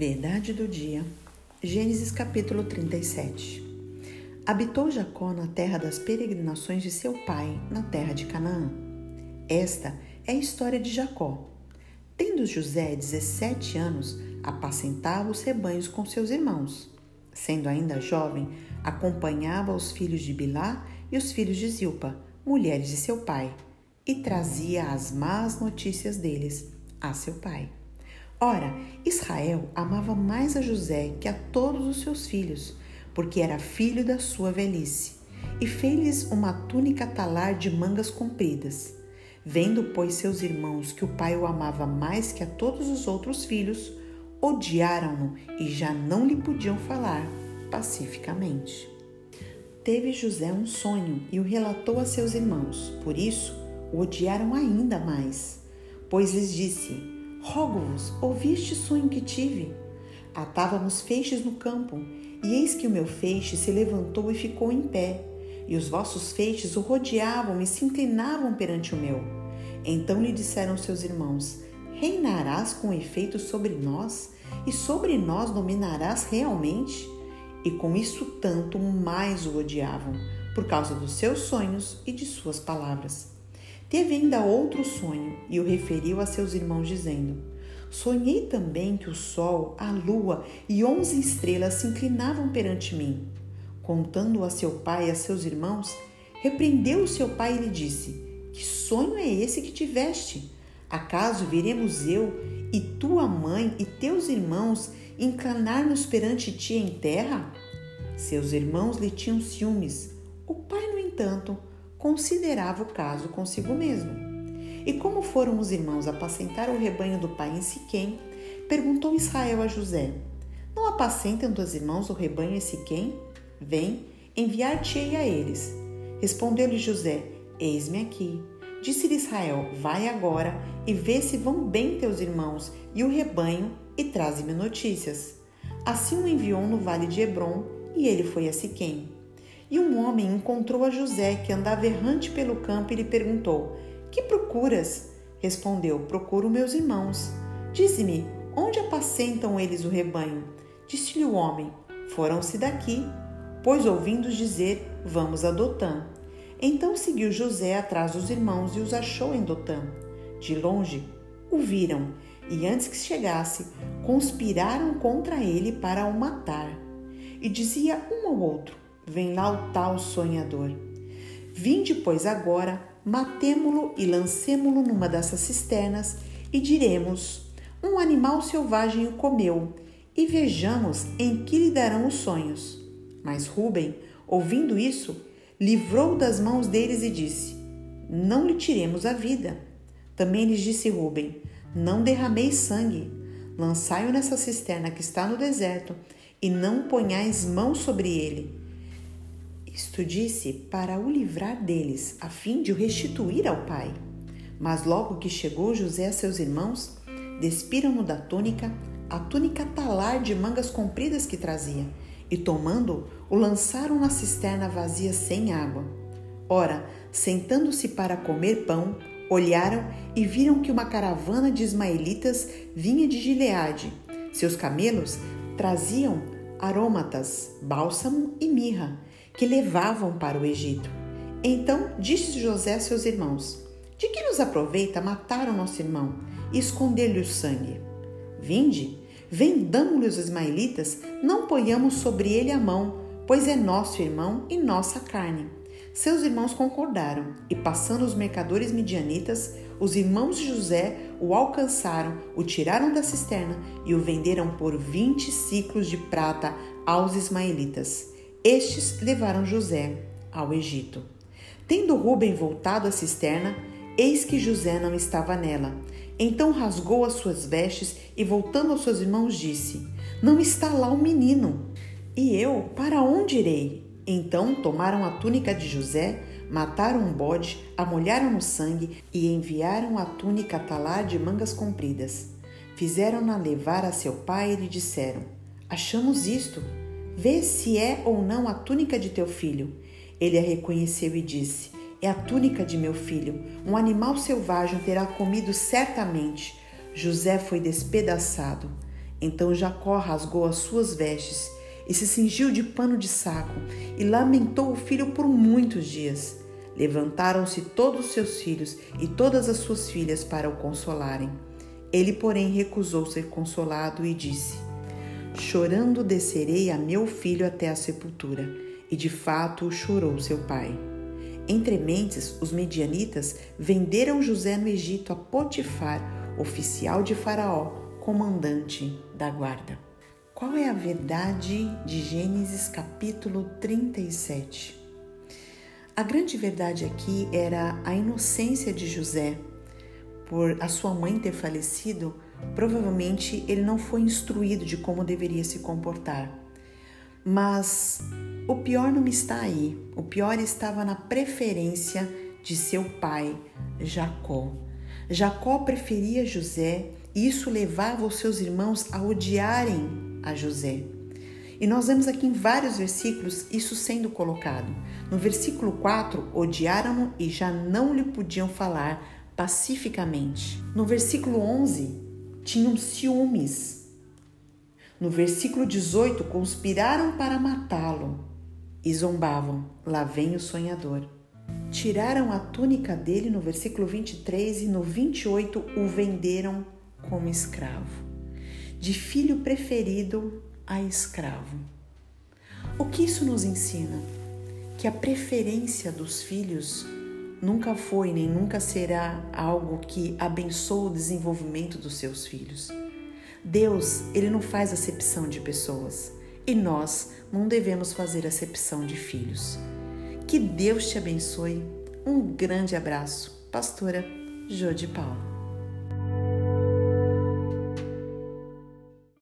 Verdade do dia. Gênesis capítulo 37. Habitou Jacó na terra das peregrinações de seu pai, na terra de Canaã. Esta é a história de Jacó. Tendo José 17 anos, apacentava os rebanhos com seus irmãos. Sendo ainda jovem, acompanhava os filhos de Bilá e os filhos de Zilpa, mulheres de seu pai, e trazia as más notícias deles a seu pai. Ora, Israel amava mais a José que a todos os seus filhos, porque era filho da sua velhice, e fez-lhes uma túnica talar de mangas compridas. Vendo, pois, seus irmãos que o pai o amava mais que a todos os outros filhos, odiaram-no e já não lhe podiam falar pacificamente. Teve José um sonho e o relatou a seus irmãos, por isso o odiaram ainda mais, pois lhes disse: Rogo-vos, ouvi este sonho que tive. Atávamos feixes no campo, e eis que o meu feixe se levantou e ficou em pé, e os vossos feixes o rodeavam e se inclinavam perante o meu. Então lhe disseram seus irmãos: Reinarás com efeito sobre nós, e sobre nós dominarás realmente? E com isso tanto mais o odiavam, por causa dos seus sonhos e de suas palavras. Teve ainda outro sonho e o referiu a seus irmãos, dizendo: Sonhei também que o sol, a lua e onze estrelas se inclinavam perante mim. Contando a seu pai e a seus irmãos, repreendeu o seu pai e lhe disse: Que sonho é esse que tiveste? Acaso viremos eu e tua mãe e teus irmãos inclinar-nos perante ti em terra? Seus irmãos lhe tinham ciúmes. O pai, no entanto, considerava o caso consigo mesmo. E como foram os irmãos apacentar o rebanho do pai em Siquém, perguntou Israel a José: Não apacentam teus irmãos o rebanho em Siquém? Vem, enviar-te-ei a eles. Respondeu-lhe José: Eis-me aqui. Disse-lhe Israel: Vai agora e vê se vão bem teus irmãos e o rebanho e traze-me notícias. Assim o enviou no vale de Hebron e ele foi a Siquém. E um homem encontrou a José, que andava errante pelo campo, e lhe perguntou: Que procuras? Respondeu: Procuro meus irmãos. Dize-me, onde apacentam eles o rebanho? Disse-lhe o homem: Foram-se daqui, pois ouvindo dizer: Vamos a Dotã. Então seguiu José atrás dos irmãos e os achou em Dotã. De longe o viram e antes que chegasse, conspiraram contra ele para o matar. E dizia um ao outro: vem lá o tal sonhador. Vinde, pois, agora, matemo-lo e lancemo-lo numa dessas cisternas, e diremos: Um animal selvagem o comeu, e vejamos em que lhe darão os sonhos. Mas Rubem, ouvindo isso, livrou das mãos deles e disse: Não lhe tiremos a vida. Também lhes disse Rubem: Não derrameis sangue, lançai-o nessa cisterna que está no deserto, e não ponhais mão sobre ele isto disse para o livrar deles, a fim de o restituir ao pai. Mas logo que chegou José a seus irmãos, despiram-no da túnica, a túnica talar de mangas compridas que trazia, e tomando, o lançaram na cisterna vazia sem água. Ora, sentando-se para comer pão, olharam e viram que uma caravana de ismaelitas vinha de Gileade. Seus camelos traziam aromatas, bálsamo e mirra que levavam para o Egito. Então disse José a seus irmãos: De que nos aproveita matar o nosso irmão e esconder-lhe o sangue? Vinde, vendamo-lhe os ismaelitas, não ponhamos sobre ele a mão, pois é nosso irmão e nossa carne. Seus irmãos concordaram, e passando os mercadores midianitas, os irmãos de José o alcançaram, o tiraram da cisterna e o venderam por vinte ciclos de prata aos ismaelitas. Estes levaram José ao Egito. Tendo Rubem voltado à cisterna, eis que José não estava nela. Então rasgou as suas vestes e, voltando aos seus irmãos, disse: Não está lá o menino. E eu, para onde irei? Então tomaram a túnica de José, mataram um bode, amolharam no sangue e enviaram a túnica talar de mangas compridas. Fizeram-na levar a seu pai e lhe disseram: Achamos isto Vê se é ou não a túnica de teu filho. Ele a reconheceu e disse: É a túnica de meu filho. Um animal selvagem terá comido certamente. José foi despedaçado. Então Jacó rasgou as suas vestes e se cingiu de pano de saco e lamentou o filho por muitos dias. Levantaram-se todos os seus filhos e todas as suas filhas para o consolarem. Ele, porém, recusou ser consolado e disse: Chorando descerei a meu filho até a sepultura. E de fato chorou seu pai. Entre mentes, os medianitas venderam José no Egito a Potifar, oficial de Faraó, comandante da guarda. Qual é a verdade de Gênesis capítulo 37? A grande verdade aqui era a inocência de José. Por a sua mãe ter falecido, provavelmente ele não foi instruído de como deveria se comportar. Mas o pior não está aí. O pior estava na preferência de seu pai, Jacó. Jacó preferia José e isso levava os seus irmãos a odiarem a José. E nós vemos aqui em vários versículos isso sendo colocado. No versículo 4, odiaram-no e já não lhe podiam falar pacificamente. No versículo 11, tinham ciúmes. No versículo 18, conspiraram para matá-lo e zombavam: lá vem o sonhador. Tiraram a túnica dele no versículo 23 e no 28 o venderam como escravo. De filho preferido a escravo. O que isso nos ensina? Que a preferência dos filhos nunca foi nem nunca será algo que abençoa o desenvolvimento dos seus filhos. Deus, ele não faz acepção de pessoas e nós não devemos fazer acepção de filhos. Que Deus te abençoe. Um grande abraço, pastora Jô de Paulo.